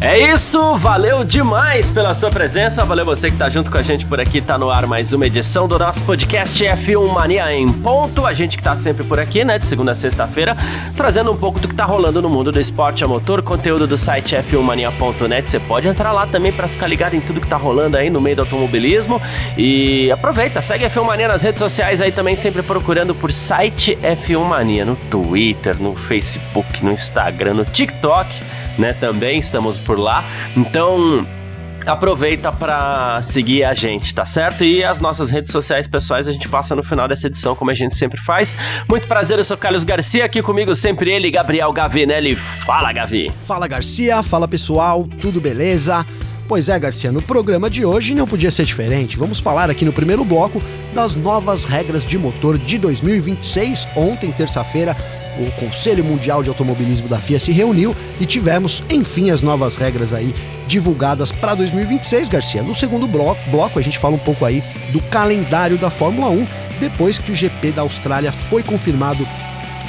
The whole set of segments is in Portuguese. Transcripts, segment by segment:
É isso, valeu demais pela sua presença, valeu você que tá junto com a gente por aqui, tá no ar mais uma edição do nosso podcast F1 Mania em ponto, a gente que tá sempre por aqui, né, de segunda a sexta-feira, trazendo um pouco do que tá rolando no mundo do esporte a motor, conteúdo do site f1mania.net, você pode entrar lá também para ficar ligado em tudo que tá rolando aí no meio do automobilismo. E aproveita, segue a F1 Mania nas redes sociais aí também, sempre procurando por site F1 Mania, no Twitter, no Facebook, no Instagram, no TikTok, né, também estamos por lá. Então, aproveita para seguir a gente, tá certo? E as nossas redes sociais pessoais a gente passa no final dessa edição, como a gente sempre faz. Muito prazer, eu sou Carlos Garcia, aqui comigo sempre ele, Gabriel Gavinelli. Fala, Gavi! Fala, Garcia. Fala, pessoal. Tudo beleza? Pois é, Garcia, no programa de hoje não podia ser diferente. Vamos falar aqui no primeiro bloco das novas regras de motor de 2026. Ontem, terça-feira, o Conselho Mundial de Automobilismo da FIA se reuniu e tivemos, enfim, as novas regras aí divulgadas para 2026, Garcia. No segundo bloco, bloco, a gente fala um pouco aí do calendário da Fórmula 1, depois que o GP da Austrália foi confirmado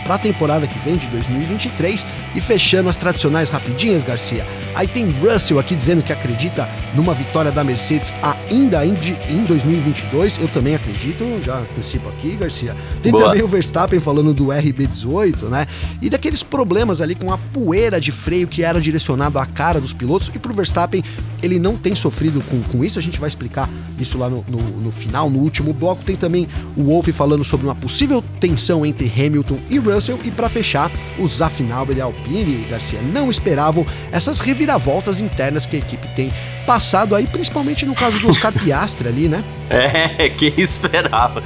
para a temporada que vem de 2023 e fechando as tradicionais rapidinhas, Garcia. Aí tem Russell aqui dizendo que acredita numa vitória da Mercedes ainda em 2022. Eu também acredito, já antecipo aqui, Garcia. Tem Boa. também o Verstappen falando do RB18, né? E daqueles problemas ali com a poeira de freio que era direcionado à cara dos pilotos. E pro Verstappen, ele não tem sofrido com, com isso. A gente vai explicar isso lá no, no, no final, no último bloco. Tem também o Wolff falando sobre uma possível tensão entre Hamilton e Russell e para fechar, os Zafnauer e Alpine e Garcia não esperavam essas reviravoltas internas que a equipe tem passado aí, principalmente no caso do Oscar ali, né? É, quem esperava.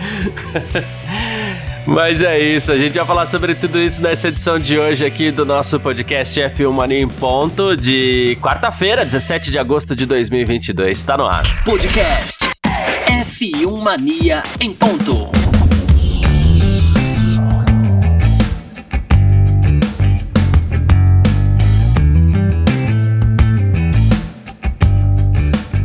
Mas é isso, a gente vai falar sobre tudo isso nessa edição de hoje aqui do nosso podcast F1 Mania em Ponto, de quarta-feira, 17 de agosto de 2022. Está no ar. Podcast F1 Mania em Ponto.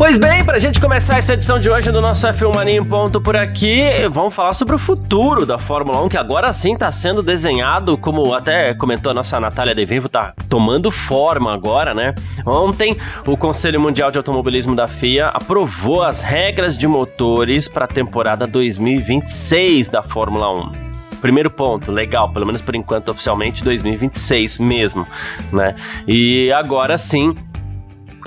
Pois bem, para a gente começar essa edição de hoje do nosso F1 Mania em ponto por aqui, vamos falar sobre o futuro da Fórmula 1, que agora sim está sendo desenhado, como até comentou a nossa Natália De Vivo, tá tomando forma agora, né? Ontem, o Conselho Mundial de Automobilismo da FIA aprovou as regras de motores para a temporada 2026 da Fórmula 1. Primeiro ponto, legal, pelo menos por enquanto oficialmente 2026 mesmo, né? E agora sim,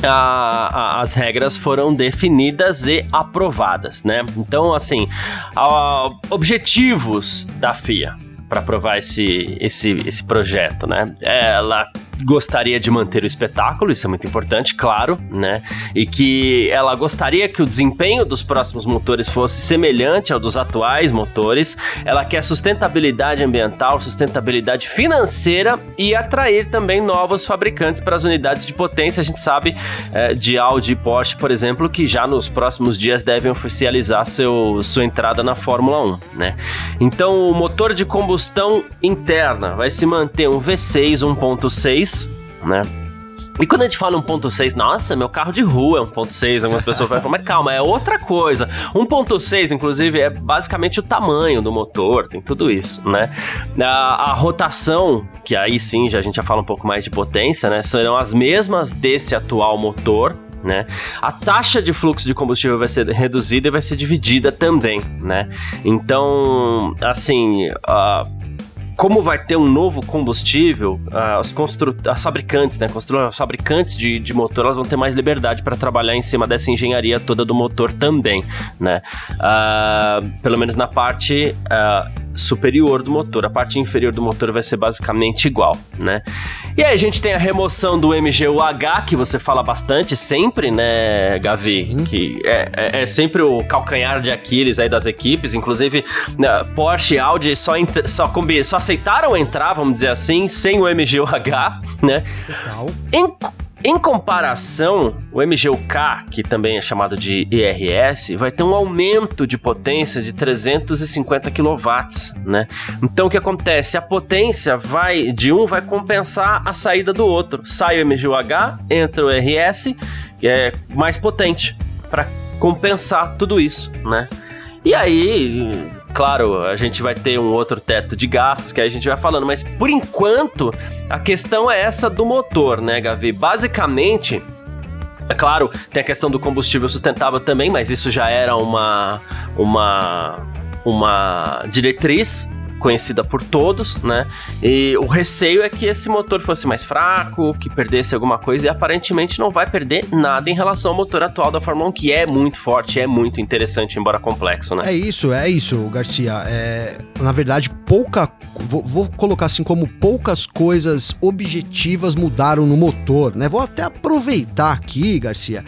a, a, as regras foram definidas e aprovadas, né? Então, assim, a, objetivos da FIA para aprovar esse, esse, esse projeto, né? Ela gostaria de manter o espetáculo, isso é muito importante, claro, né? E que ela gostaria que o desempenho dos próximos motores fosse semelhante ao dos atuais motores. Ela quer sustentabilidade ambiental, sustentabilidade financeira e atrair também novos fabricantes para as unidades de potência. A gente sabe é, de Audi e Porsche, por exemplo, que já nos próximos dias devem oficializar seu, sua entrada na Fórmula 1, né? Então, o motor de combustão interna vai se manter um V6 1.6 né? E quando a gente fala 1.6, nossa, meu carro de rua é 1.6, algumas pessoas falam, mas calma, é outra coisa. 1.6, inclusive, é basicamente o tamanho do motor, tem tudo isso, né? A, a, rotação, que aí sim já, a gente já fala um pouco mais de potência, né? Serão as mesmas desse atual motor, né? A taxa de fluxo de combustível vai ser reduzida e vai ser dividida também, né? Então, assim, uh, como vai ter um novo combustível, uh, os constru as fabricantes, né, os fabricantes de, de motor, elas vão ter mais liberdade para trabalhar em cima dessa engenharia toda do motor também, né? Uh, pelo menos na parte uh, superior do motor. A parte inferior do motor vai ser basicamente igual, né? E aí a gente tem a remoção do MGUH, que você fala bastante sempre, né, Gavi? Sim. Que é, é, é, sempre o calcanhar de Aquiles aí das equipes. Inclusive, né, Porsche e Audi só, só, só aceitaram entrar, vamos dizer assim, sem o MGUH, né? Legal. Em Em comparação, o MGUK, que também é chamado de ERS, vai ter um aumento de potência de 350 kW, né? Então o que acontece? A potência vai de um vai compensar a saída do outro. Sai o MGUH, entra o RS, que é mais potente para compensar tudo isso, né? E aí, claro, a gente vai ter um outro teto de gastos que a gente vai falando, mas por enquanto a questão é essa do motor, né, Gavi? Basicamente, é claro, tem a questão do combustível sustentável também, mas isso já era uma uma uma diretriz conhecida por todos, né? E o receio é que esse motor fosse mais fraco, que perdesse alguma coisa, e aparentemente não vai perder nada em relação ao motor atual da Fórmula 1, que é muito forte, é muito interessante, embora complexo, né? É isso, é isso, Garcia. É, na verdade, pouca. Vou, vou colocar assim como poucas coisas objetivas mudaram no motor, né? Vou até aproveitar aqui, Garcia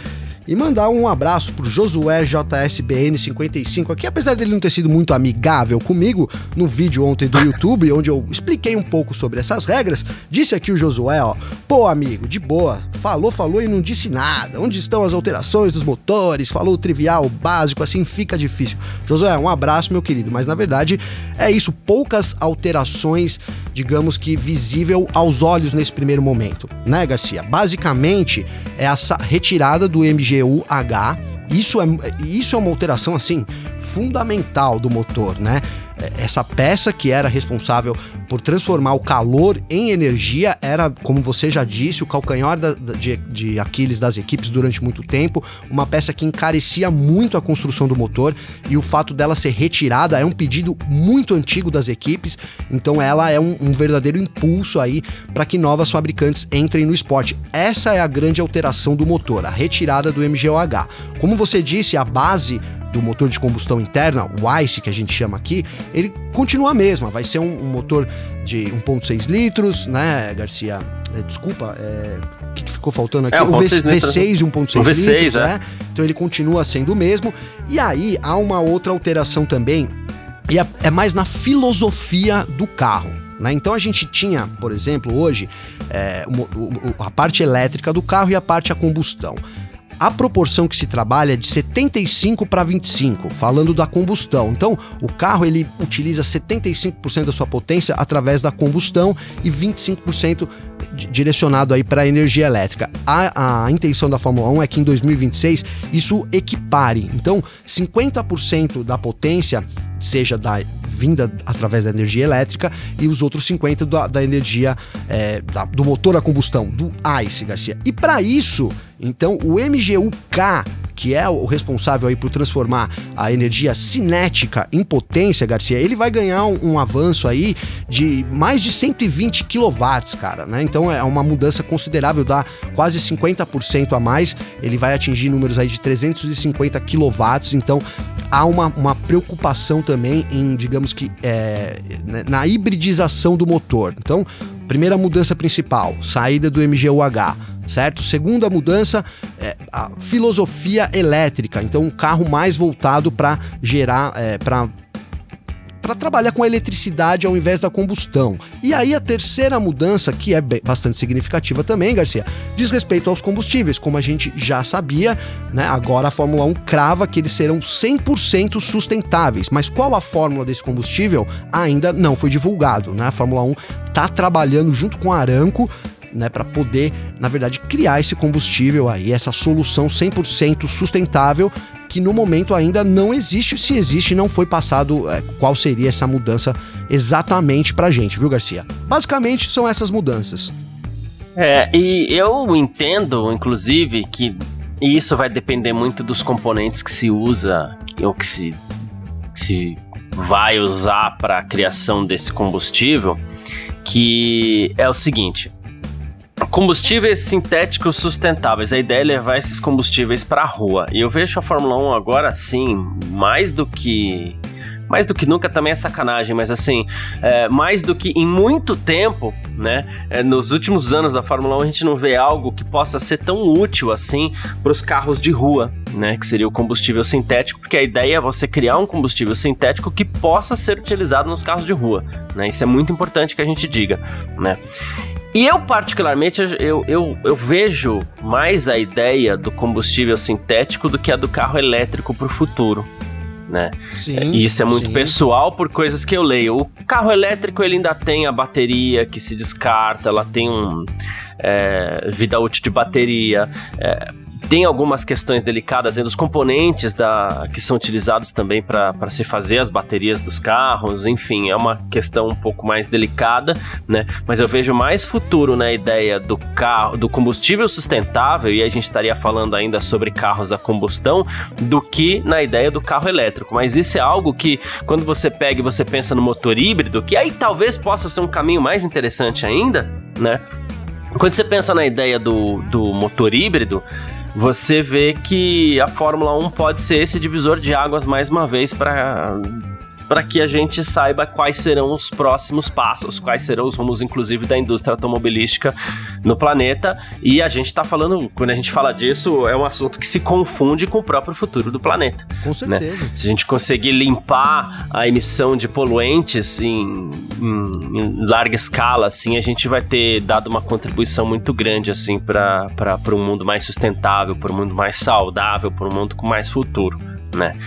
e mandar um abraço pro Josué JSBN55 aqui, apesar dele não ter sido muito amigável comigo no vídeo ontem do YouTube, onde eu expliquei um pouco sobre essas regras, disse aqui o Josué, ó, pô amigo, de boa, falou, falou e não disse nada, onde estão as alterações dos motores, falou trivial, básico, assim fica difícil. Josué, um abraço meu querido, mas na verdade é isso, poucas alterações, digamos que visível aos olhos nesse primeiro momento, né Garcia? Basicamente é essa retirada do MG GUH. Isso é, isso é uma alteração assim fundamental do motor, né? Essa peça que era responsável por transformar o calor em energia era, como você já disse, o calcanhar da, de, de Aquiles das equipes durante muito tempo, uma peça que encarecia muito a construção do motor e o fato dela ser retirada é um pedido muito antigo das equipes, então ela é um, um verdadeiro impulso aí para que novas fabricantes entrem no esporte. Essa é a grande alteração do motor, a retirada do MGOH. Como você disse, a base do motor de combustão interna, o ICE que a gente chama aqui, ele continua a mesma, vai ser um, um motor de 1.6 litros, né, Garcia? É, desculpa, é, o que, ficou faltando aqui? É, o v, V6 e 1.6 litros, é. né? Então ele continua sendo o mesmo. E aí há uma outra alteração também, e é, é mais na filosofia do carro. Né? Então a gente tinha, por exemplo, hoje, é, a parte elétrica do carro e a parte a combustão a proporção que se trabalha é de 75 para 25, falando da combustão. Então, o carro ele utiliza 75% da sua potência através da combustão e 25% direcionado aí para energia elétrica. A, a intenção da Fórmula 1 é que em 2026 isso equipare. Então, 50% da potência seja da vinda através da energia elétrica e os outros 50 da, da energia é, da, do motor a combustão, do ICE, Garcia. E para isso, então, o MGU-K, que é o responsável aí por transformar a energia cinética em potência, Garcia, ele vai ganhar um, um avanço aí de mais de 120 kW, cara, né? Então é uma mudança considerável, dá quase 50% a mais. Ele vai atingir números aí de 350 kW, então há uma, uma preocupação também em, digamos que, é, né, na hibridização do motor. Então, primeira mudança principal, saída do MGUH certo? Segunda mudança é a filosofia elétrica, então um carro mais voltado para gerar, é, para para trabalhar com a eletricidade ao invés da combustão. E aí a terceira mudança, que é bastante significativa também, Garcia, diz respeito aos combustíveis, como a gente já sabia, né? Agora a Fórmula 1 crava que eles serão 100% sustentáveis. Mas qual a fórmula desse combustível ainda não foi divulgado, né? A Fórmula 1 está trabalhando junto com a Aramco né, para poder, na verdade, criar esse combustível aí, essa solução 100% sustentável que no momento ainda não existe. Se existe, não foi passado é, qual seria essa mudança exatamente para gente, viu, Garcia? Basicamente são essas mudanças. É, e eu entendo, inclusive, que isso vai depender muito dos componentes que se usa ou que se, que se vai usar para a criação desse combustível, que é o seguinte: Combustíveis sintéticos sustentáveis. A ideia é levar esses combustíveis para a rua. E eu vejo a Fórmula 1 agora sim, mais do que mais do que nunca também é sacanagem, mas assim, é, mais do que em muito tempo, né? É, nos últimos anos da Fórmula 1 a gente não vê algo que possa ser tão útil assim para os carros de rua, né? Que seria o combustível sintético, porque a ideia é você criar um combustível sintético que possa ser utilizado nos carros de rua, né? Isso é muito importante que a gente diga, né? E eu, particularmente, eu, eu, eu vejo mais a ideia do combustível sintético do que a do carro elétrico para o futuro. Né? Sim, e isso é muito sim. pessoal por coisas que eu leio. O carro elétrico ele ainda tem a bateria que se descarta, ela tem um é, vida útil de bateria. É, tem algumas questões delicadas dos componentes da, que são utilizados também para se fazer as baterias dos carros, enfim, é uma questão um pouco mais delicada, né? Mas eu vejo mais futuro na ideia do carro, do combustível sustentável, e a gente estaria falando ainda sobre carros a combustão, do que na ideia do carro elétrico. Mas isso é algo que, quando você pega e você pensa no motor híbrido, que aí talvez possa ser um caminho mais interessante ainda, né? Quando você pensa na ideia do, do motor híbrido, você vê que a Fórmula 1 pode ser esse divisor de águas mais uma vez para para que a gente saiba quais serão os próximos passos, quais serão os rumos, inclusive, da indústria automobilística no planeta. E a gente está falando, quando a gente fala disso, é um assunto que se confunde com o próprio futuro do planeta. Com né? certeza. Né? Se a gente conseguir limpar a emissão de poluentes em, em, em, larga escala, assim, a gente vai ter dado uma contribuição muito grande, assim, para um mundo mais sustentável, para um mundo mais saudável, para um mundo com mais futuro, né?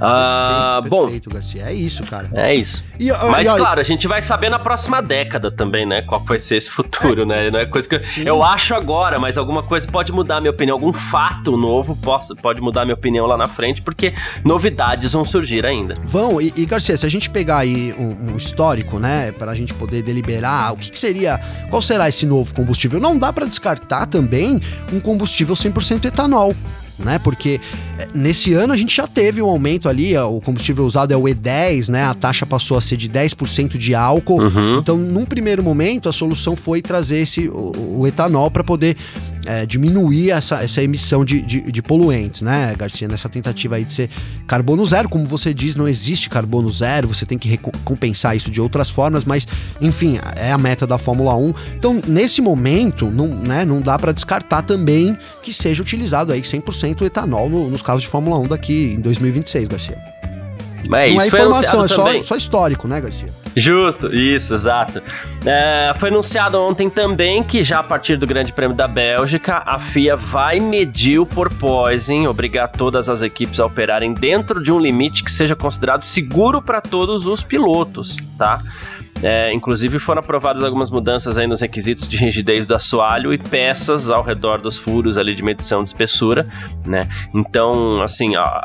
Ah, perfeito, bom. Garcia. É isso, cara. É isso. E, Mas, e, claro, a gente vai saber na próxima década também, né? Qual vai ser esse futuro, é, né? Não é coisa que eu, eu, acho agora, mas alguma coisa pode mudar a minha opinião. Algum fato novo posso, pode mudar a minha opinião lá na frente, porque novidades vão surgir ainda. Vão, e, e Garcia, se a gente pegar aí um, um histórico, né? Pra gente poder deliberar o que, que seria, qual será esse novo combustível? Não dá para descartar também um combustível 100% etanol né? Porque é, nesse ano a gente já teve um aumento ali, o combustível usado é o E10, né? A taxa passou a ser de 10% de álcool. Uhum. Então, num primeiro momento, a solução foi trazer esse, o, o etanol para poder é, diminuir essa, essa emissão de, de, de, poluentes, né, Garcia? Nessa tentativa aí de ser carbono zero, como você diz, não existe carbono zero, você tem que recompensar isso de outras formas, mas enfim, é a meta da Fórmula 1. Então, nesse momento, não, né, não dá para descartar também que seja utilizado aí 100% etanol no, nos carros de Fórmula 1 daqui em 2026, Garcia. Mas não é informação, é só, só, histórico, né, Garcia? Justo, isso, exato. É, foi anunciado ontem também que já a partir do Grande Prêmio da Bélgica, a FIA vai medir o porpoising, obrigar todas as equipes a operarem dentro de um limite que seja considerado seguro para todos os pilotos, tá? É, inclusive foram aprovadas algumas mudanças aí nos requisitos de rigidez do assoalho e peças ao redor dos furos ali de medição de espessura, né? Então, assim, ó,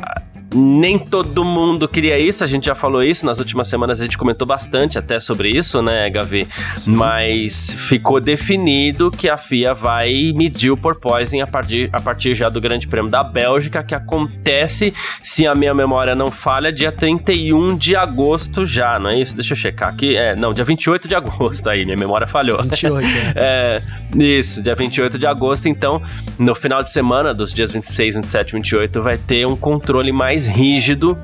nem todo mundo queria isso, a gente já falou isso, nas últimas semanas a gente comentou bastante até sobre isso, né, Gavi? Sim. Mas ficou definido que a FIA vai medir o porpoising a partir, a partir já do Grande Prêmio da Bélgica, que acontece, se a minha memória não falha, dia 31 de agosto já, não é isso? Deixa eu checar aqui. É, não, dia 28 de agosto aí, minha memória falhou. 28, é. é. Isso, dia 28 de agosto, então, no final de semana, dos dias 26, 27, 28, vai ter um controle mais mais rígido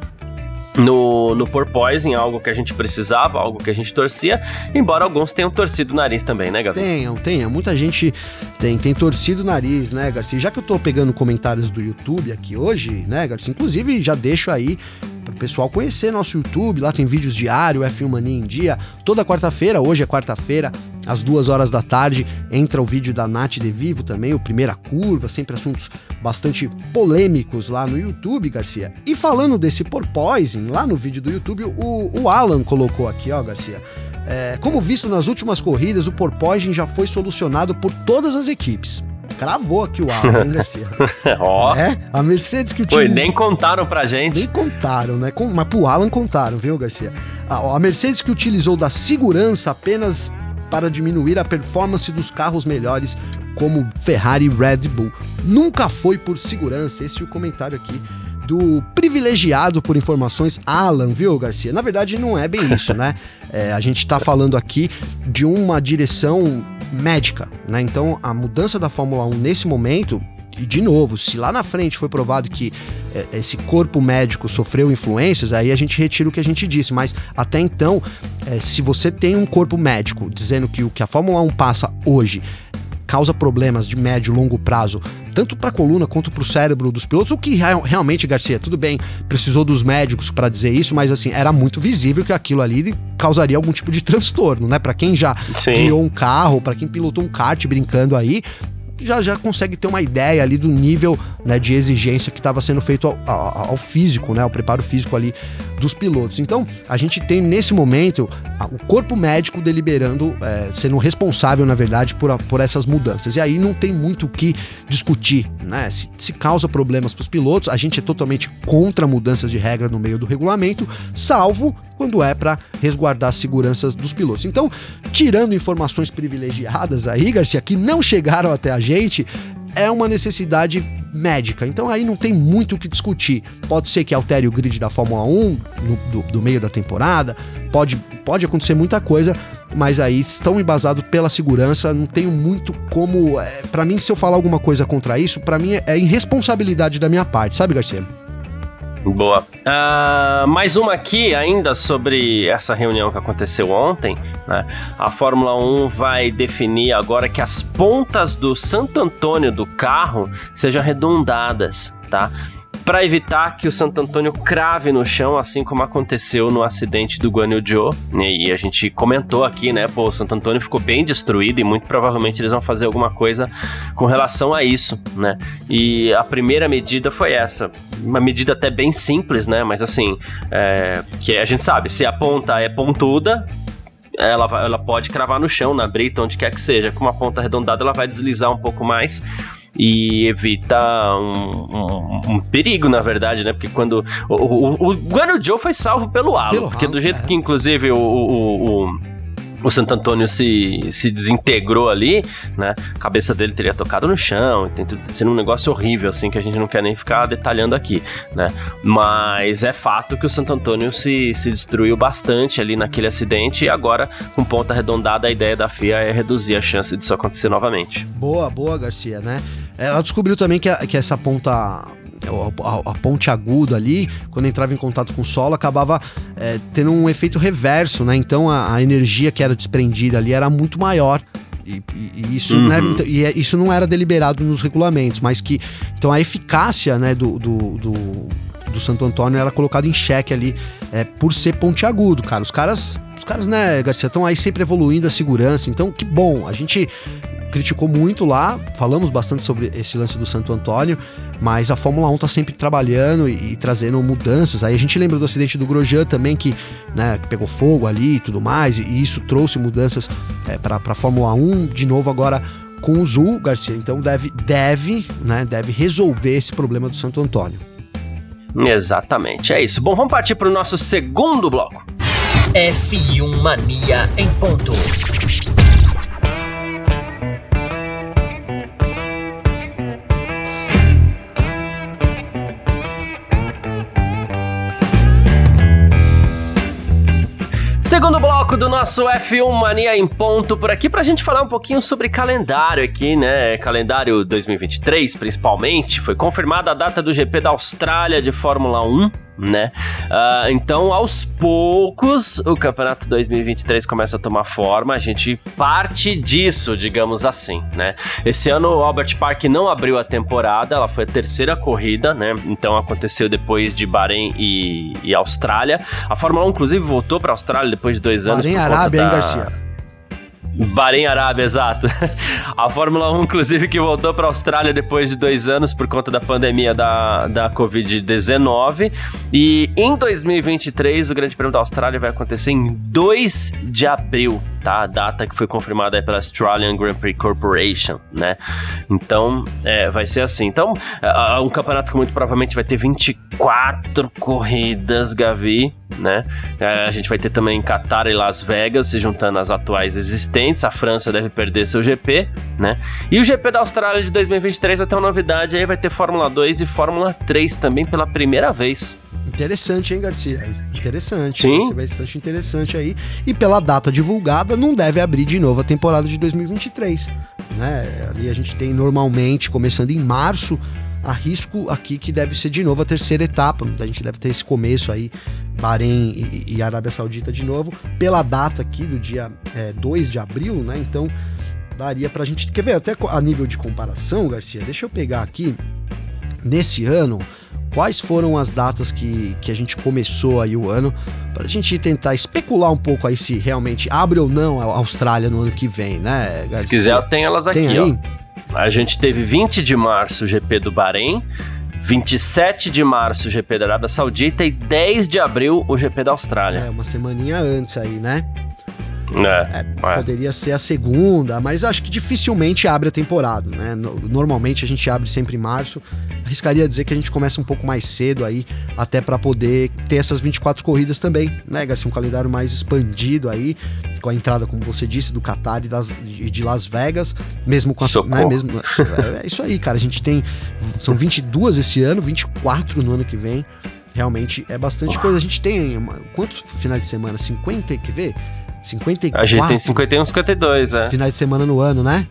no, no porpoising, algo que a gente precisava, algo que a gente torcia, embora alguns tenham torcido o nariz também, né, Gabriel? Tenham, tenham. Muita gente tem, tem torcido o nariz, né, Garcia? Já que eu tô pegando comentários do YouTube aqui hoje, né, Garcia? Inclusive, já deixo aí para o pessoal conhecer nosso YouTube. Lá tem vídeos diário, F1 Mania em Dia. Toda quarta-feira, hoje é quarta-feira, às duas horas da tarde, entra o vídeo da Nath De Vivo também, o Primeira Curva, sempre assuntos bastante polêmicos lá no YouTube, Garcia. E falando desse porpoising, lá no vídeo do YouTube, o, o Alan colocou aqui, ó, Garcia. É, como visto nas últimas corridas, o porpoising já foi solucionado por todas as equipes. Cravou aqui o Alan, hein, Garcia? Ó. É, a Mercedes que utilizou... Foi, nem contaram pra gente. Nem contaram, né? Com... Mas pro Alan contaram, viu, Garcia? A, a Mercedes que utilizou da segurança apenas para diminuir a performance dos carros melhores, como Ferrari e Red Bull. Nunca foi por segurança, esse é o comentário aqui do privilegiado por informações Alan, viu, Garcia? Na verdade, não é bem isso, né? É, a gente está falando aqui de uma direção médica, né? Então, a mudança da Fórmula 1 nesse momento, e de novo, se lá na frente foi provado que é, esse corpo médico sofreu influências, aí a gente retira o que a gente disse. Mas até então, é, se você tem um corpo médico dizendo que o que a Fórmula 1 passa hoje causa problemas de médio e longo prazo, tanto para a coluna quanto para o cérebro dos pilotos, o que realmente, Garcia, tudo bem, precisou dos médicos para dizer isso, mas assim, era muito visível que aquilo ali causaria algum tipo de transtorno, né? Para quem já Sim. criou um carro, para quem pilotou um kart brincando aí, já, já consegue ter uma ideia ali do nível né, de exigência que estava sendo feito ao, ao, ao, físico, né, ao preparo físico ali dos pilotos. Então, a gente tem nesse momento o corpo médico deliberando, é, sendo responsável, na verdade, por, por essas mudanças. E aí não tem muito o que discutir, né? Se, se causa problemas para os pilotos, a gente é totalmente contra mudanças de regra no meio do regulamento, salvo quando é para resguardar as seguranças dos pilotos. Então, tirando informações privilegiadas aí, Garcia, que não chegaram até a gente, é uma necessidade médica. Então aí não tem muito o que discutir. Pode ser que altere o grid da Fórmula 1 no, do, do, meio da temporada, pode, pode acontecer muita coisa, mas aí estão embasados pela segurança, não tenho muito como. É, para mim, se eu falar alguma coisa contra isso, para mim é irresponsabilidade da minha parte, sabe, Garcia? Boa. Uh, mais uma aqui ainda sobre essa reunião que aconteceu ontem. Né? A Fórmula 1 vai definir agora que as pontas do Santo Antônio do carro sejam arredondadas, tá? Para evitar que o Santo Antônio crave no chão, assim como aconteceu no acidente do Guan Yu Zhou. E a gente comentou aqui, né? Pô, o Santo Antônio ficou bem destruído e muito provavelmente eles vão fazer alguma coisa com relação a isso, né? E a primeira medida foi essa. Uma medida até bem simples, né? Mas assim, é, que a gente sabe, se a ponta é pontuda, ela, vai, ela pode cravar no chão, na brita, onde quer que seja. Com uma ponta arredondada, ela vai deslizar um pouco mais e evita um, um, um, perigo, na verdade, né? Porque quando. O, o, o Guano Joe foi salvo pelo halo, pelo porque do jeito é. que, inclusive, o, o, o Santo Antônio se, se desintegrou ali, né? A cabeça dele teria tocado no chão, tem sendo um negócio horrível, assim, que a gente não quer nem ficar detalhando aqui, né? Mas é fato que o Santo Antônio se, se destruiu bastante ali naquele acidente e agora, com ponta arredondada, a ideia da FIA é reduzir a chance disso acontecer novamente. Boa, boa, Garcia, né? Ela descobriu também que, a, que essa ponta a, a, ponte aguda ali, quando entrava em contato com o solo, acabava é, tendo um efeito reverso, né? Então a, a, energia que era desprendida ali era muito maior. E, e, isso, uhum. né, e é, isso não era deliberado nos regulamentos, mas que. Então a eficácia né, do, do, do, do Santo Antônio era colocada em xeque ali é, por ser ponte agudo, cara. Os caras. Os caras, né, Garcia, estão aí sempre evoluindo a segurança. Então, que bom. A gente criticou muito lá, falamos bastante sobre esse lance do Santo Antônio, mas a Fórmula 1 tá sempre trabalhando e, e trazendo mudanças. Aí a gente lembra do acidente do Grosjean também, que né, pegou fogo ali e tudo mais, e, e isso trouxe mudanças é, para a Fórmula 1, de novo agora com o Zul Garcia. Então deve, deve, né, deve resolver esse problema do Santo Antônio. Exatamente, é isso. Bom, vamos partir para o nosso segundo bloco. F1 Mania em ponto. Segundo bloco do nosso F1 Mania em ponto por aqui pra gente falar um pouquinho sobre calendário aqui, né? Calendário 2023, principalmente. Foi confirmada a data do GP da Austrália de Fórmula 1 né? Uh, então, aos poucos, o campeonato 2023 começa a tomar forma, a gente parte disso, digamos assim, né? Esse ano o Albert Park não abriu a temporada, ela foi a terceira corrida, né? Então aconteceu depois de Bahrein e, e Austrália. A Fórmula 1, inclusive, voltou para a Austrália depois de dois anos. Bahrein Arábia, da... hein, Garcia? Bahrein Arábia, exato. A Fórmula 1, inclusive, que voltou para a Austrália depois de dois anos por conta da pandemia da, da Covid-19. E em 2023, o Grande Prêmio da Austrália vai acontecer em 2 de abril, tá? A data que foi confirmada pela Australian Grand Prix Corporation, né? Então, é, vai ser assim. Então, é, um campeonato que muito provavelmente vai ter 24 corridas, Gavi, né? É, a gente vai ter também Qatar e Las Vegas se juntando às atuais existentes. A França deve perder seu GP, né? E o GP da Austrália de 2023 vai ter uma novidade aí, vai ter Fórmula 2 e Fórmula 3 também pela primeira vez. Interessante, hein, Garcia? Interessante. Sim. Vai ser bastante interessante aí. E pela data divulgada, não deve abrir de novo a temporada de 2023. Né? Ali a gente tem normalmente, começando em março, arrisco aqui que deve ser de novo a terceira etapa. A gente deve ter esse começo aí, Bahrein e, e Arábia Saudita de novo, pela data aqui do dia é, 2 de abril, né? Então daria pra gente. Quer ver? Até a nível de comparação, Garcia, deixa eu pegar aqui. Nesse ano, quais foram as datas que, que a gente começou aí o ano, para a gente tentar especular um pouco aí se realmente abre ou não a Austrália no ano que vem, né, Garcia? Se quiser, eu tenho elas aqui, tem ó. A gente teve 20 de março o GP do Bahrein, 27 de março o GP da Arábia Saudita e 10 de abril o GP da Austrália. É, uma semaninha antes aí, né? É, é, poderia ser a segunda, mas acho que dificilmente abre a temporada, né? Normalmente a gente abre sempre em março. Arriscaria dizer que a gente começa um pouco mais cedo aí, até para poder ter essas 24 corridas também, né, Garcia? Um calendário mais expandido aí, com a entrada, como você disse, do Qatar e das, de Las Vegas, mesmo com a. Né, mesmo, é, é isso aí, cara. A gente tem. São 22 esse ano, 24 no ano que vem. Realmente é bastante coisa. A gente tem. Quantos finais de semana? 50, quer ver? 54. A gente tem 51, 52, é. Finais de semana no ano, né?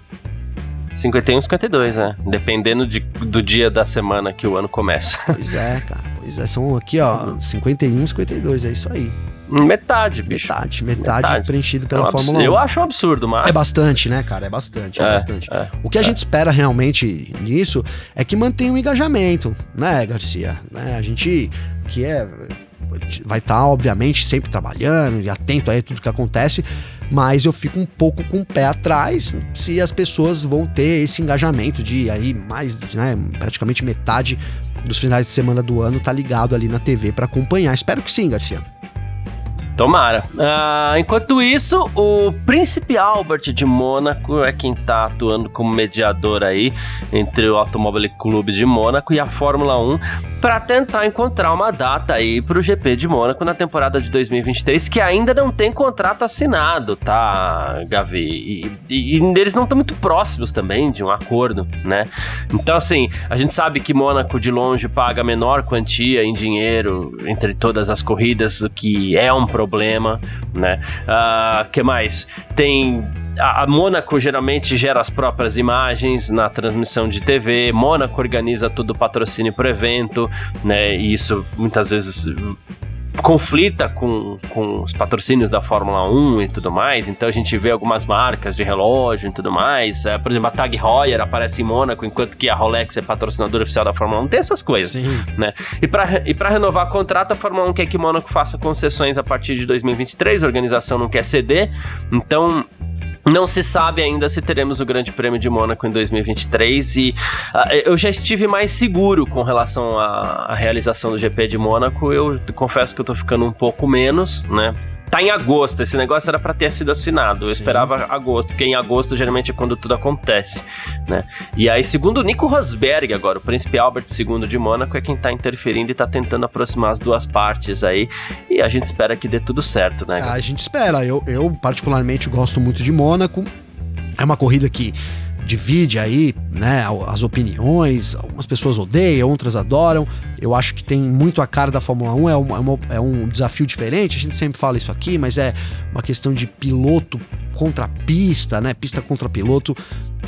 51, 52, né? Dependendo de, do dia da semana que o ano começa. Pois é, cara. Pois é, são aqui, ó, 51, 52, é isso aí. Metade, bicho. Metade, metade, metade. preenchido pela é um Fórmula 1. Eu acho um absurdo, mas. É bastante, né, cara? É bastante, é, é bastante. É, o que a é. gente espera realmente nisso é que mantenha o um engajamento, né, Garcia? Né? A gente que é vai estar, tá, obviamente, sempre trabalhando e atento a tudo que acontece, mas eu fico um pouco com o pé atrás se as pessoas vão ter esse engajamento de aí mais, né, praticamente metade dos finais de semana do ano tá ligado ali na TV para acompanhar. Espero que sim, Garcia. Tomara. Uh, enquanto isso, o Príncipe Albert de Mônaco é quem está atuando como mediador aí entre o Automóvel Clube de Mônaco e a Fórmula 1 para tentar encontrar uma data aí para o GP de Mônaco na temporada de 2023 que ainda não tem contrato assinado, tá, Gavi? E, e, e eles não estão muito próximos também de um acordo, né? Então, assim, a gente sabe que Mônaco de longe paga menor quantia em dinheiro entre todas as corridas, o que é um problema problema, né? Uh, que mais? Tem a, Mônaco geralmente gera as próprias imagens na transmissão de TV. Mônaco organiza todo o patrocínio para evento, né? E isso muitas vezes conflita com, com os patrocínios da Fórmula 1 e tudo mais, então a gente vê algumas marcas de relógio e tudo mais. É, por exemplo, a Tag Heuer aparece em Mônaco, enquanto que a Rolex é patrocinadora oficial da Fórmula 1. Tem essas coisas, Sim. né? E para e renovar contrato, a Fórmula 1 quer que Mônaco faça concessões a partir de 2023, a organização não quer ceder, então não se sabe ainda se teremos o Grande Prêmio de Mônaco em 2023 e uh, eu já estive mais seguro com relação à, à realização do GP de Mônaco. Eu confesso que eu tô ficando um pouco menos, né? Tá em agosto, esse negócio era para ter sido assinado. Eu Sim. esperava agosto, porque em agosto geralmente é quando tudo acontece, né? E aí, segundo Nico Rosberg agora, o príncipe Albert II de Mônaco é quem tá interferindo e tá tentando aproximar as duas partes aí. E a gente espera que dê tudo certo, né? A gente espera. Eu, eu particularmente gosto muito de Mônaco. É uma corrida que divide aí, né, as opiniões. Algumas pessoas odeiam, outras adoram. Eu acho que tem muito a cara da Fórmula 1, é, é, uma, é um desafio diferente. A gente sempre fala isso aqui, mas é uma questão de piloto contra pista, né? Pista contra piloto.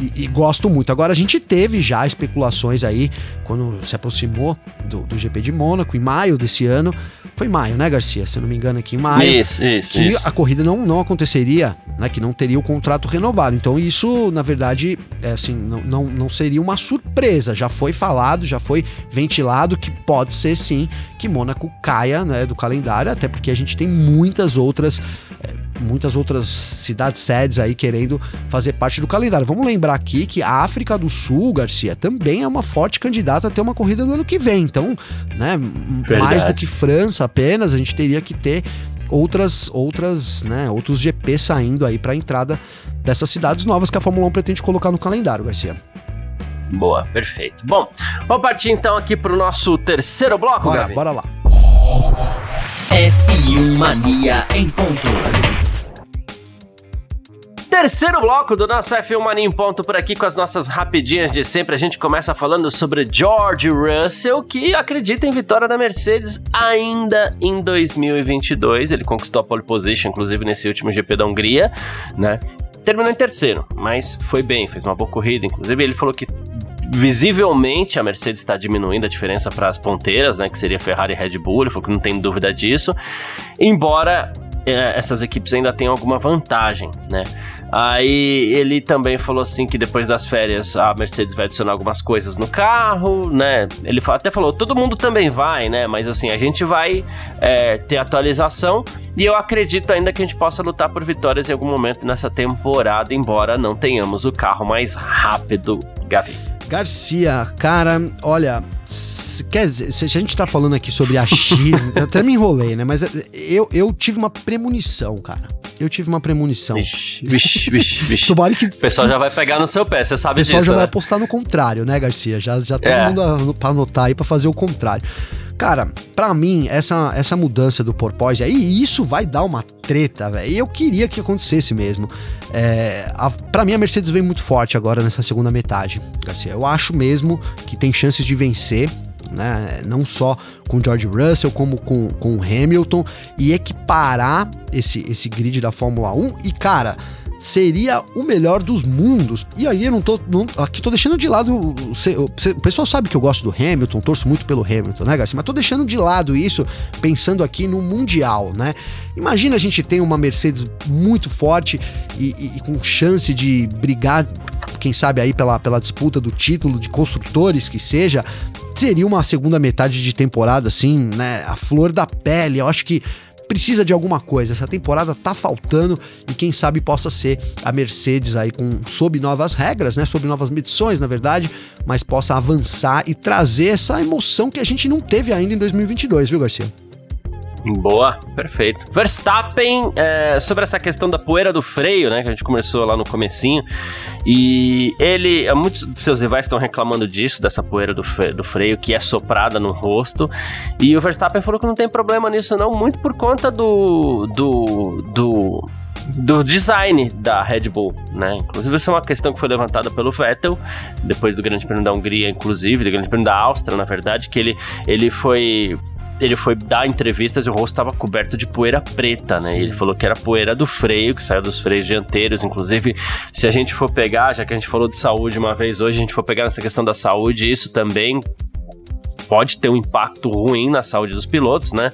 E, e, gosto muito. Agora a gente teve já especulações aí quando se aproximou do, do GP de Mônaco em maio desse ano. Foi em maio, né, Garcia? Se eu não me engano, aqui em maio. Isso, isso. Que isso. a corrida não, não aconteceria, né? Que não teria o contrato renovado. Então, isso, na verdade, é assim, não, não, não seria uma surpresa. Já foi falado, já foi ventilado que pode ser sim que Mônaco caia né, do calendário, até porque a gente tem muitas outras. É, muitas outras cidades sedes aí querendo fazer parte do calendário. Vamos lembrar aqui que a África do Sul, Garcia, também é uma forte candidata a ter uma corrida no ano que vem. Então, né, Verdade. mais do que França apenas, a gente teria que ter outras outras, né, outros GP saindo aí para a entrada dessas cidades novas que a Fórmula 1 pretende colocar no calendário, Garcia. Boa, perfeito. Bom, vamos partir então aqui para o nosso terceiro bloco, Bora, Gabi? bora lá. F1 Mania em ponto. Terceiro bloco do nosso F1 Mania em ponto por aqui com as nossas rapidinhas de sempre. A gente começa falando sobre George Russell, que acredita em vitória da Mercedes ainda em 2022. Ele conquistou a pole position, inclusive nesse último GP da Hungria, né? Terminou em terceiro, mas foi bem, fez uma boa corrida. Inclusive, ele falou que visivelmente a Mercedes está diminuindo a diferença para as ponteiras, né? Que seria Ferrari e Red Bull. Ele falou que não tem dúvida disso. Embora é, essas equipes ainda têm alguma vantagem, né? Aí ele também falou assim que depois das férias a Mercedes vai adicionar algumas coisas no carro, né? Ele até falou, todo mundo também vai, né? Mas assim, a gente vai é, ter atualização e eu acredito ainda que a gente possa lutar por vitórias em algum momento nessa temporada, embora não tenhamos o carro mais rápido, Gavi. Garcia, cara, olha, quer dizer, se a gente tá falando aqui sobre achismo, eu até me enrolei, né? Mas eu, eu tive uma premonição, cara. Eu tive uma premonição. Vixe, vixe, vixe, vixe. Que... O pessoal já vai pegar no seu pé, você sabe disso. O pessoal disso, já né? vai apostar no contrário, né, Garcia? Já, já todo é. mundo pra anotar aí pra fazer o contrário. Cara, para mim, essa, essa mudança do porpoise aí, isso vai dar uma treta, velho. Eu queria que acontecesse mesmo. É, para mim, a Mercedes vem muito forte agora nessa segunda metade, Garcia. Eu acho mesmo que tem chances de vencer. Né? Não só com George Russell, como com, com Hamilton, e equiparar esse, esse grid da Fórmula 1. E, cara, seria o melhor dos mundos. E aí eu não tô. Não, aqui tô deixando de lado. O, o, pessoal sabe que eu gosto do Hamilton, torço muito pelo Hamilton, né, Garcia? Mas tô deixando de lado isso, pensando aqui no Mundial, né? Imagina a gente ter uma Mercedes muito forte e, e, e com chance de brigar, quem sabe aí pela, pela disputa do título de construtores que seja. Seria uma segunda metade de temporada, assim, né? A flor da pele. Eu acho que precisa de alguma coisa. Essa temporada tá faltando e quem sabe possa ser a Mercedes aí com sob novas regras, né, sob novas medições, na verdade, mas possa avançar e trazer essa emoção que a gente não teve ainda em 2022, viu, Garcia? Boa, perfeito. Verstappen, é, sobre essa questão da poeira do freio, né, que a gente começou lá no comecinho, e ele, é, muitos de seus rivais estão reclamando disso, dessa poeira do, do freio que é soprada no rosto, e o Verstappen falou que não tem problema nisso não, muito por conta do, do, do do design da Red Bull, né? Inclusive, essa é uma questão que foi levantada pelo Vettel, depois do Grande Prêmio da Hungria, inclusive, do Grande Prêmio da Áustria, na verdade, que ele, ele foi ele foi dar entrevistas e o rosto estava coberto de poeira preta, né? ele falou que era poeira do freio, que saiu dos freios dianteiros. Inclusive, se a gente for pegar, já que a gente falou de saúde uma vez hoje, a gente for pegar nessa questão da saúde, isso também pode ter um impacto ruim na saúde dos pilotos, né?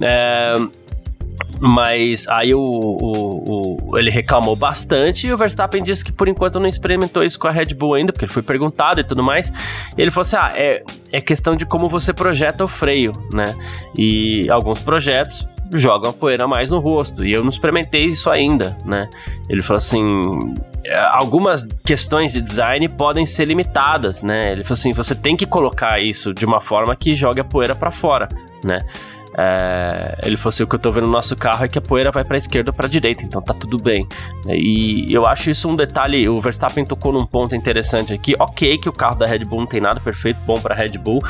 É, mas aí o, o, o, ele reclamou bastante e o Verstappen disse que por enquanto não experimentou isso com a Red Bull ainda, porque ele foi perguntado e tudo mais. E ele falou assim: ah, é, é questão de como você projeta o freio, né? E alguns projetos jogam a poeira mais no rosto. E eu não experimentei isso ainda, né? Ele falou assim: é, algumas questões de design podem ser limitadas, né? Ele falou assim: você tem que colocar isso de uma forma que jogue a poeira para fora, né? É, ele falou assim: o que eu tô vendo no nosso carro é que a poeira vai pra esquerda ou pra direita, então tá tudo bem. E eu acho isso um detalhe. O Verstappen tocou num ponto interessante aqui. Ok, que o carro da Red Bull não tem nada perfeito, bom pra Red Bull,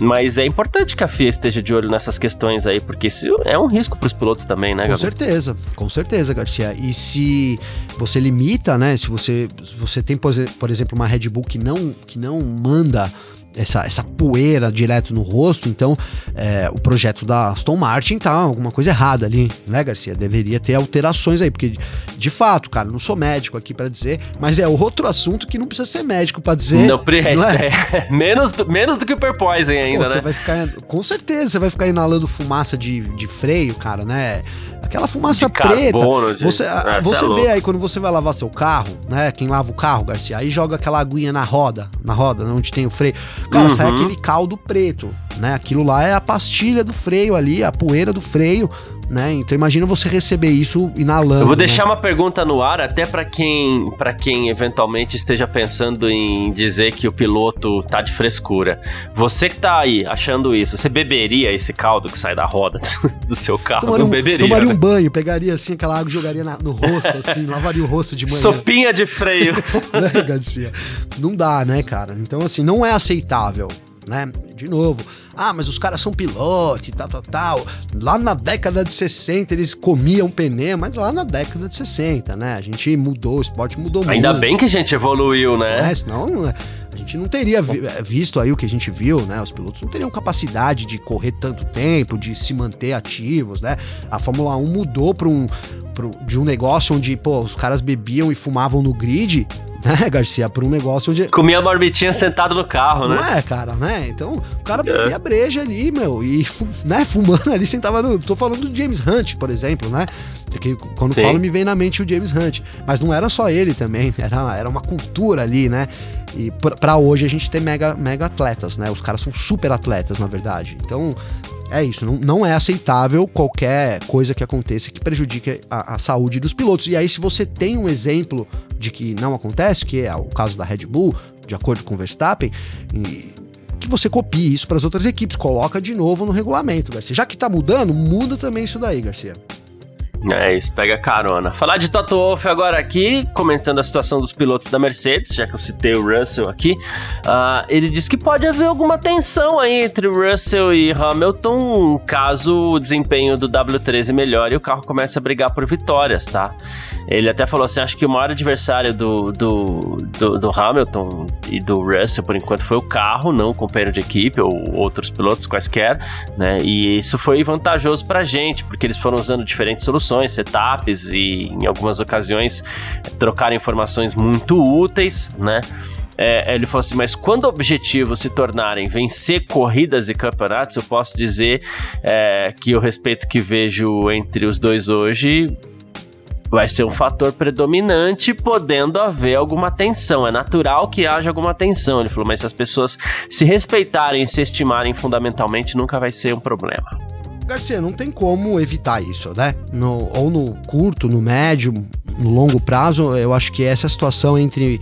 mas é importante que a FIA esteja de olho nessas questões aí, porque isso é um risco pros pilotos também, né, Com certeza, com certeza, Garcia. E se você limita, né? Se você, se você tem, por exemplo, uma Red Bull que não, que não manda essa, essa poeira direto no rosto, então é, o projeto da Aston Martin tá alguma coisa errada ali, né, Garcia? Deveria ter alterações aí, porque de fato, cara, não sou médico aqui para dizer, mas é outro assunto que não precisa ser médico para dizer. Não, não é? é? menos, do, menos do que o Perpoison ainda, Pô, né? Você vai ficar, com certeza, você vai ficar inalando fumaça de, de freio, cara, né? Aquela fumaça de preta. Carbono, de... Você, ah, você é vê aí quando você vai lavar seu carro, né? Quem lava o carro, Garcia, aí joga aquela aguinha na roda, na roda, onde tem o freio. Cara, uhum. sai aquele caldo preto, né? Aquilo lá é a pastilha do freio ali, a poeira do freio né? Então imagina você receber isso inalando. Eu vou deixar né? uma pergunta no ar até para quem para quem eventualmente esteja pensando em dizer que o piloto tá de frescura. Você que tá aí achando isso, você beberia esse caldo que sai da roda do seu carro? Tomaria não um, beberia. Tomaria né? um banho, pegaria assim aquela água e jogaria na, no rosto assim, lavaria o rosto de manhã. Sopinha de freio. né, Garcia? Não dá, né, cara? Então assim, não é aceitável, né? De novo, ah, mas os caras são pilotos e tal, tal, tal. Lá na década de 60 eles comiam pneu, mas lá na década de 60, né? A gente mudou, o esporte mudou muito. Ainda bem que a gente evoluiu, né? É, senão a gente não teria eh, visto aí o que a gente viu, né? Os pilotos não teriam capacidade de correr tanto tempo, de se manter ativos, né? A Fórmula 1 mudou para um, de um negócio onde, pô, os caras bebiam e fumavam no grid né, Garcia, para um negócio onde. Comia marmitinha sentado no carro, né? Não é, cara, né? Então, o cara bebia é. breja ali, meu, e, né, fumando ali, sentava no. Tô falando do James Hunt, por exemplo, né? Que quando Sim. falo, me vem na mente o James Hunt. Mas não era só ele também, era, era uma cultura ali, né? E para hoje a gente tem mega, mega atletas, né? Os caras são super atletas, na verdade. Então, é isso, não, não é aceitável qualquer coisa que aconteça que prejudique a, a, saúde dos pilotos. E aí, se você tem um exemplo de que não acontece, que é o caso da Red Bull, de acordo com o Verstappen, e, que você copie isso para as outras equipes, coloca de novo no regulamento, Garcia. Já que está mudando, muda também isso daí, Garcia. É isso, pega carona. Falar de Toto Wolff agora aqui, comentando a situação dos pilotos da Mercedes, já que eu citei o Russell aqui. Uh, ele diz que pode haver alguma tensão aí entre Russell e Hamilton caso o desempenho do W13 melhore e o carro comece a brigar por vitórias, tá? Ele até falou assim: acho que o maior adversário do, do, do, do Hamilton e do Russell, por enquanto, foi o carro, não o companheiro de equipe ou outros pilotos quaisquer, né? E isso foi vantajoso pra gente, porque eles foram usando diferentes soluções soluções, setups e em algumas ocasiões trocar informações muito úteis, né? É, ele falou assim: mas quando objetivos se tornarem vencer corridas e campeonatos, eu posso dizer é, que o respeito que vejo entre os dois hoje vai ser um fator predominante, podendo haver alguma tensão. É natural que haja alguma tensão. Ele falou, mas se as pessoas se respeitarem e se estimarem fundamentalmente, nunca vai ser um problema. Garcia, não tem como evitar isso, né? No, ou no curto, no médio, no longo prazo, eu acho que essa situação entre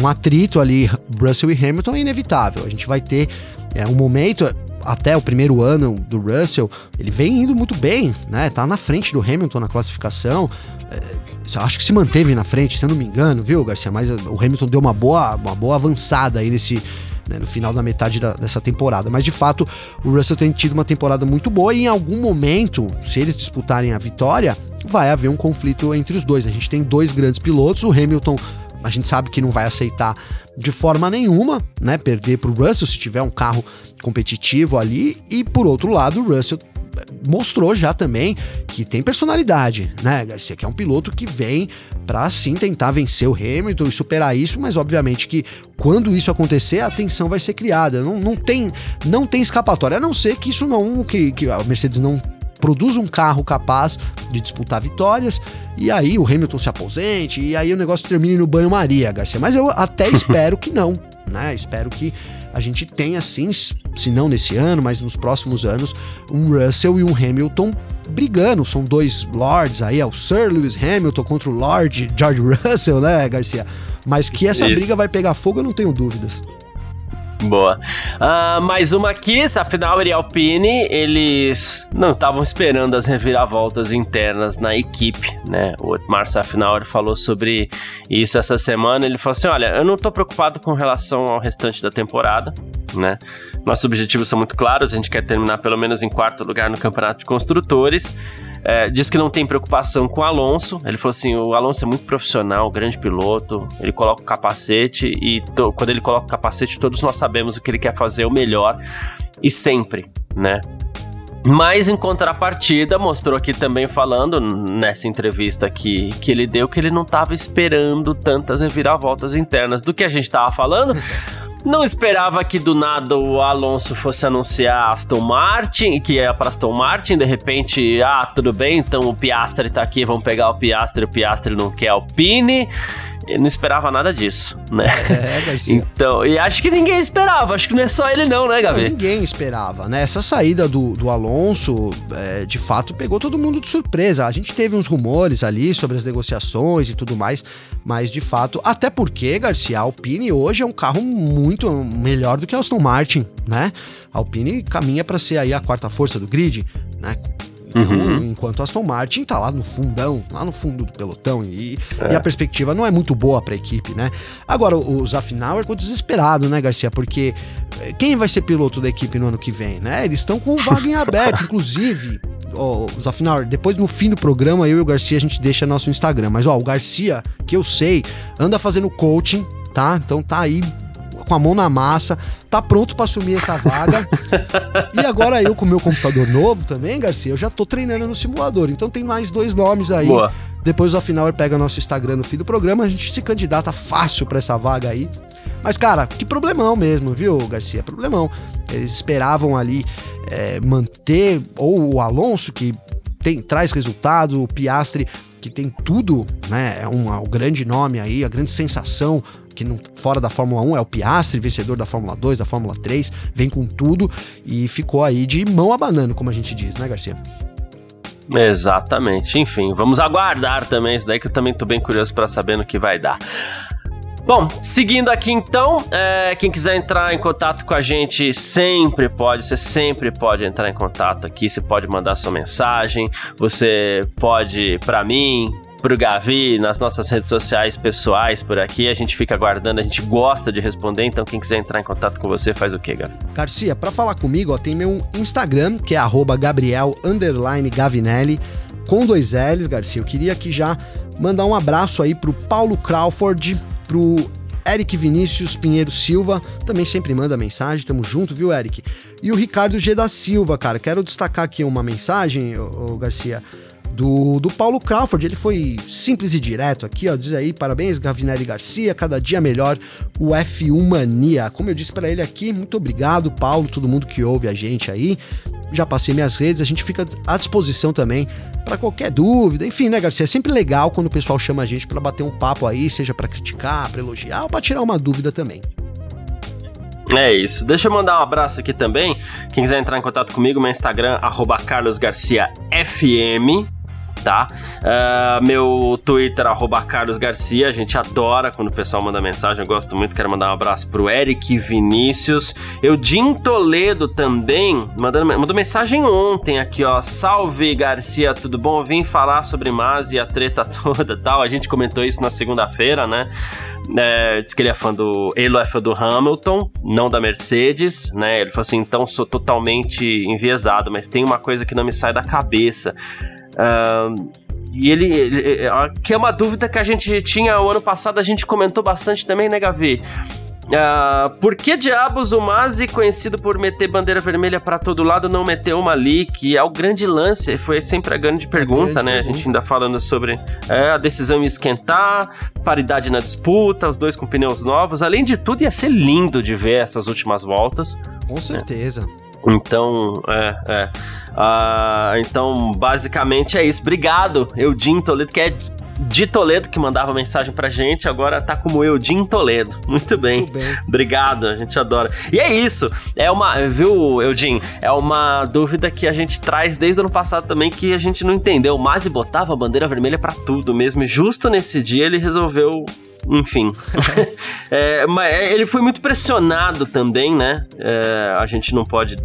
um atrito ali, Russell e Hamilton, é inevitável. A gente vai ter é, um momento, até o primeiro ano do Russell, ele vem indo muito bem, né? Tá na frente do Hamilton na classificação. É, acho que se manteve na frente, se eu não me engano, viu, Garcia? Mas o Hamilton deu uma boa, uma boa avançada aí nesse, né, no final da metade da, dessa temporada. Mas de fato, o Russell tem tido uma temporada muito boa e em algum momento, se eles disputarem a vitória, vai haver um conflito entre os dois. A gente tem dois grandes pilotos, o Hamilton a gente sabe que não vai aceitar de forma nenhuma, né, perder para o Russell se tiver um carro competitivo ali. E por outro lado, o Russell mostrou já também que tem personalidade, né, Garcia? Que é um piloto que vem para sim tentar vencer o Hamilton e superar isso, mas obviamente que quando isso acontecer, a tensão vai ser criada. Não, não, tem, não tem escapatória, a não ser que isso não. que, que a Mercedes não produz um carro capaz de disputar vitórias, e aí o Hamilton se aposente, e aí o negócio termine no banho-maria, Garcia. Mas eu até espero que não, né? Espero que a gente tenha, sim, se não nesse ano, mas nos próximos anos, um Russell e um Hamilton brigando. São dois Lords aí, é o Sir Lewis Hamilton contra o Lord George Russell, né, Garcia? Mas que essa Isso. briga vai pegar fogo, eu não tenho dúvidas. Boa. Uh, mais uma aqui, afinal, e Alpine, eles não estavam esperando as reviravoltas internas na equipe, né? O Marcia Safnauer falou sobre isso essa semana. Ele falou assim: olha, eu não estou preocupado com relação ao restante da temporada, né? Nossos objetivos são muito claros, a gente quer terminar pelo menos em quarto lugar no campeonato de construtores. É, diz que não tem preocupação com o Alonso. Ele falou assim: o Alonso é muito profissional, grande piloto. Ele coloca o capacete e to, quando ele coloca o capacete, todos nós sabemos o que ele quer fazer o melhor e sempre, né? Mas em contrapartida, mostrou aqui também falando nessa entrevista que, que ele deu que ele não estava esperando tantas reviravoltas internas do que a gente estava falando. Não esperava que do nada o Alonso fosse anunciar Aston Martin, que é para Aston Martin, de repente, ah, tudo bem, então o Piastri tá aqui, vamos pegar o Piastri, o Piastri não quer Alpine. Ele não esperava nada disso, né? É, Garcia. Então, e acho que ninguém esperava, acho que não é só ele não, né, Gabi? Não, ninguém esperava, né? Essa saída do, do Alonso, é, de fato, pegou todo mundo de surpresa. A gente teve uns rumores ali sobre as negociações e tudo mais, mas de fato, até porque, Garcia, a Alpine hoje é um carro muito melhor do que a Aston Martin, né? A Alpine caminha para ser aí a quarta força do grid, né? Uhum. Enquanto Aston Martin tá lá no fundão, lá no fundo do pelotão, e, é. e a perspectiva não é muito boa para a equipe, né? Agora, o Zafnauer ficou desesperado, né, Garcia? Porque eh, quem vai ser piloto da equipe no ano que vem, né? Eles estão com o vaga em aberto, inclusive. Ó, oh, Zafnauer, depois no fim do programa, eu e o Garcia a gente deixa nosso Instagram. Mas, ó, o Garcia, que eu sei, anda fazendo coaching, tá? Então tá aí com a mão na massa, tá pronto para assumir essa vaga. e agora eu com o meu computador novo também, Garcia, eu já tô treinando no simulador. Então tem mais dois nomes aí. Boa. Depois o Offenhour pega nosso Instagram no fim do programa, a gente se candidata fácil para essa vaga aí. Mas, cara, que problemão mesmo, viu, Garcia? Problemão. Eles esperavam ali é, manter, ou o Alonso, que tem, traz resultado, o Piastre, que tem tudo, né? É um, é um grande nome aí, a grande sensação que não, fora da Fórmula 1 é o Piastri, vencedor da Fórmula 2, da Fórmula 3, vem com tudo e ficou aí de mão abanando, como a gente diz, né, Garcia? Exatamente. Enfim, vamos aguardar também isso daí que eu também tô bem curioso para saber no que vai dar. Bom, seguindo aqui então, é, quem quiser entrar em contato com a gente sempre pode, você sempre pode entrar em contato aqui, você pode mandar sua mensagem, você pode, para mim, pro Gavi, nas nossas redes sociais pessoais por aqui. A gente fica aguardando, a gente gosta de responder. Então, quem quiser entrar em contato com você, faz o quê, Gavi? Garcia, para falar comigo, ó, tem meu Instagram, que é Gabriel Gavinelli, com dois L's, Garcia. Eu queria aqui já mandar um abraço aí pro Paulo Crawford, pro Eric Vinícius Pinheiro Silva, também sempre manda mensagem, tamo junto, viu, Eric? E o Ricardo G da Silva, cara, quero destacar aqui uma mensagem, ô Garcia, do, do Paulo Crawford. Ele foi simples e direto aqui, ó. Diz aí, parabéns, Gavinelli Garcia, cada dia melhor o F1 Mania. Como eu disse para ele aqui, muito obrigado, Paulo, todo mundo que ouve a gente aí. Já passei minhas redes, a gente fica à disposição também para qualquer dúvida. Enfim, né, Garcia? É sempre legal quando o pessoal chama a gente para bater um papo aí, seja para criticar, para elogiar ou para tirar uma dúvida também. É isso. Deixa eu mandar um abraço aqui também. Quem quiser entrar em contato comigo, meu Instagram, carlosgarciafm tá? Uh, meu Twitter, arroba Carlos Garcia, a gente adora quando o pessoal manda mensagem, eu gosto muito, quero mandar um abraço pro Eric Vinícius. Eudim Toledo também, mandando, mandou mensagem ontem aqui, ó, salve Garcia, tudo bom? Vim falar sobre Maz e a treta toda tal, a gente comentou isso na segunda-feira, né? É, diz que ele é fã do. Ele é fã do Hamilton, não da Mercedes, né? Ele falou assim: então sou totalmente enviesado, mas tem uma coisa que não me sai da cabeça. E ele, ele, que é uma dúvida que a gente tinha o ano passado, a gente comentou bastante também, né, Gavi? Uh, por que diabos o Mazi, conhecido por meter bandeira vermelha para todo lado, não meteu uma ali? Que é o grande lance, foi sempre a grande pergunta, é né? Pergunta. A gente ainda falando sobre é, a decisão em esquentar, paridade na disputa, os dois com pneus novos. Além de tudo, ia ser lindo de ver essas últimas voltas. Com certeza. Né? Então, é, é. Uh, então, basicamente é isso. Obrigado, Eudin Toledo, que é de Toledo que mandava mensagem pra gente, agora tá como Eudin Toledo. Muito bem. Muito bem. Obrigado, a gente adora. E é isso. É uma, viu, Eudin? É uma dúvida que a gente traz desde o ano passado também que a gente não entendeu. O Masi botava a bandeira vermelha para tudo mesmo. E justo nesse dia ele resolveu enfim. é, mas é, ele foi muito pressionado também, né? É, a gente não pode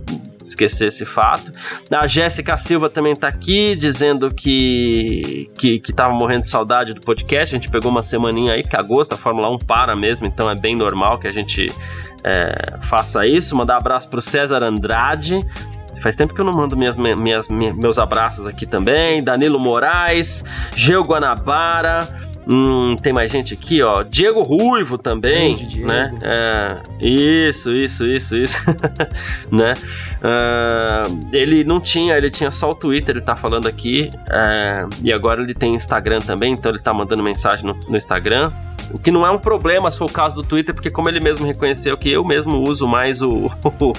esquecer esse fato. A Jéssica Silva também tá aqui dizendo que, que, que tava morrendo de saudade do podcast. A gente pegou uma semaninha aí, porque agosto a Fórmula 1 para mesmo, então é bem normal que a gente é, faça isso. Mandar um abraço pro César Andrade. Faz tempo que eu não mando minhas, minhas, minhas meus abraços aqui também. Danilo Moraes, Geo Guanabara. Hum, tem mais gente aqui, ó. Diego Ruivo também, Diego. né? É, isso, isso, isso, isso, né? Uh, ele não tinha, ele tinha só o Twitter, ele tá falando aqui, uh, e agora ele tem Instagram também, então ele tá mandando mensagem no, no Instagram. O que não é um problema se for o caso do Twitter, porque como ele mesmo reconheceu que eu mesmo uso mais o, o,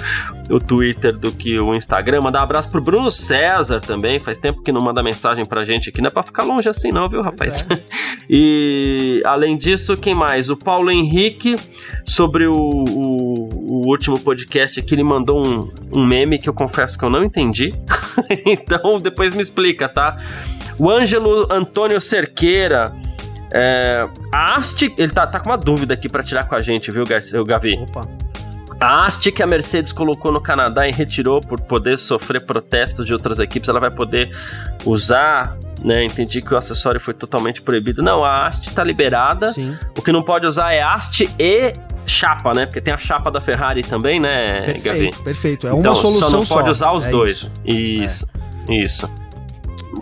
o Twitter do que o Instagram. Mandar um abraço pro Bruno César também. Faz tempo que não manda mensagem pra gente aqui. Não é pra ficar longe assim, não, viu, rapaz? É. e além disso, quem mais? O Paulo Henrique, sobre o, o, o último podcast aqui, ele mandou um, um meme que eu confesso que eu não entendi. então depois me explica, tá? O Ângelo Antônio Cerqueira é, a haste, ele tá, tá com uma dúvida aqui para tirar com a gente, viu, Garcia, Gavi? Opa. A haste que a Mercedes colocou no Canadá e retirou por poder sofrer protestos de outras equipes, ela vai poder usar né? Entendi que o acessório foi totalmente proibido. Não, a haste tá liberada. Sim. O que não pode usar é haste e chapa, né? Porque tem a chapa da Ferrari também, né, perfeito, Gavi? Perfeito, é uma então, solução só. não pode só. usar os é dois. Isso, é. isso.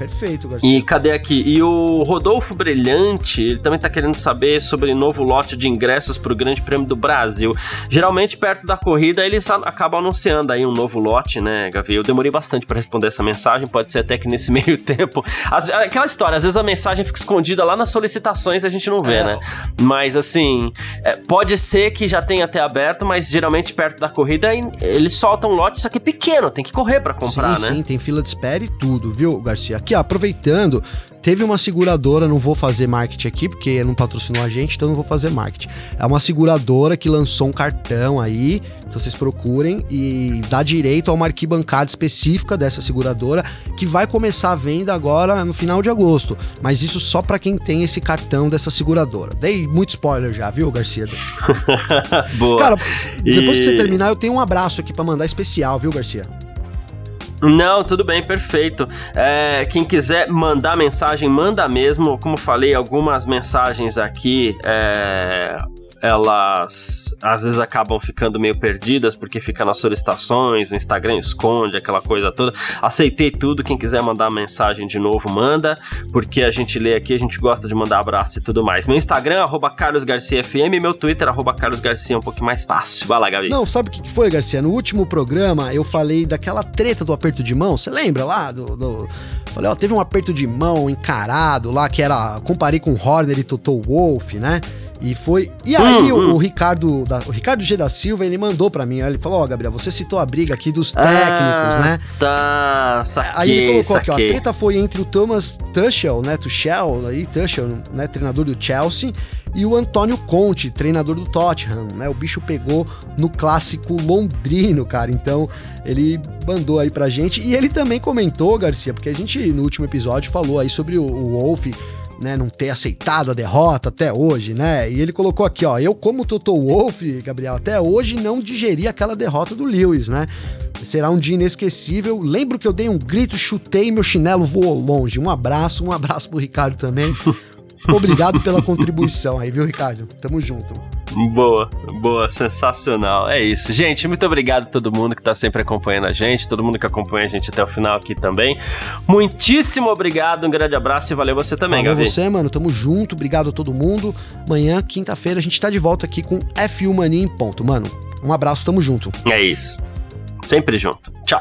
Perfeito, Garcia. E cadê aqui? E o Rodolfo Brilhante, ele também tá querendo saber sobre novo lote de ingressos pro Grande Prêmio do Brasil. Geralmente, perto da corrida, eles acabam anunciando aí um novo lote, né, Gavi? Eu demorei bastante para responder essa mensagem, pode ser até que nesse meio tempo. As, aquela história, às vezes a mensagem fica escondida lá nas solicitações e a gente não vê, é. né? Mas assim, é, pode ser que já tenha até aberto, mas geralmente perto da corrida eles soltam um lote, só que é pequeno, tem que correr para comprar, sim, né? Sim, tem fila de espera e tudo, viu, Garcia? Aproveitando, Teve uma seguradora, não vou fazer marketing aqui, porque não patrocinou a gente, então não vou fazer marketing. É uma seguradora que lançou um cartão aí, então vocês procurem e dá direito a uma arquibancada específica dessa seguradora, que vai começar a venda agora no final de agosto. Mas isso só para quem tem esse cartão dessa seguradora. Dei muito spoiler já, viu, Garcia? Boa. Cara, depois e... que você terminar, eu tenho um abraço aqui para mandar especial, viu, Garcia? Não, tudo bem, perfeito. É, quem quiser mandar mensagem, manda mesmo. Como falei, algumas mensagens aqui é, elas às vezes acabam ficando meio perdidas porque fica nas solicitações, o Instagram esconde aquela coisa toda. Aceitei tudo, quem quiser mandar mensagem de novo, manda, porque a gente lê aqui, a gente gosta de mandar abraço e tudo mais. Meu Instagram, arroba carlosgarciafm, meu Twitter, arroba carlosgarcia, um pouquinho mais fácil. Vai lá, Gabi. Não, sabe o que foi, Garcia? No último programa eu falei daquela treta do aperto de mão, você lembra lá? Do, do... Falei, ó, teve um aperto de mão encarado lá, que era, comparei com Horner e Toto Wolff, né? E foi. E aí hum, o, hum. o, Ricardo, da, o Ricardo G da Silva, ele mandou para mim, ele falou: "Ó, oh, Gabriel, você citou a briga aqui dos técnicos, ah, né?" Tá, saquei, Aí ele colocou saquei. aqui, ó, a treta foi entre o Thomas Tuchel, né, Tuchel, aí Tuchel, né, treinador do Chelsea, e o Antônio Conte, treinador do Tottenham, né? O bicho pegou no clássico londrino, cara. Então, ele mandou aí pra gente e ele também comentou, Garcia, porque a gente no último episódio falou aí sobre o, o Wolf né, não ter aceitado a derrota até hoje, né? E ele colocou aqui, ó, eu como Toto Wolff, Gabriel, até hoje não digeri aquela derrota do Lewis, né? Será um dia inesquecível. Lembro que eu dei um grito, chutei meu chinelo voou longe. Um abraço, um abraço pro Ricardo também. Obrigado pela contribuição aí, viu, Ricardo? Tamo junto. Boa, boa, sensacional. É isso. Gente, muito obrigado a todo mundo que tá sempre acompanhando a gente, todo mundo que acompanha a gente até o final aqui também. Muitíssimo obrigado, um grande abraço e valeu você também, valeu Gabi. você, mano. Tamo junto. Obrigado a todo mundo. Amanhã, quinta-feira, a gente tá de volta aqui com F1 Mania em ponto, mano. Um abraço, tamo junto. É isso. Sempre junto. Tchau.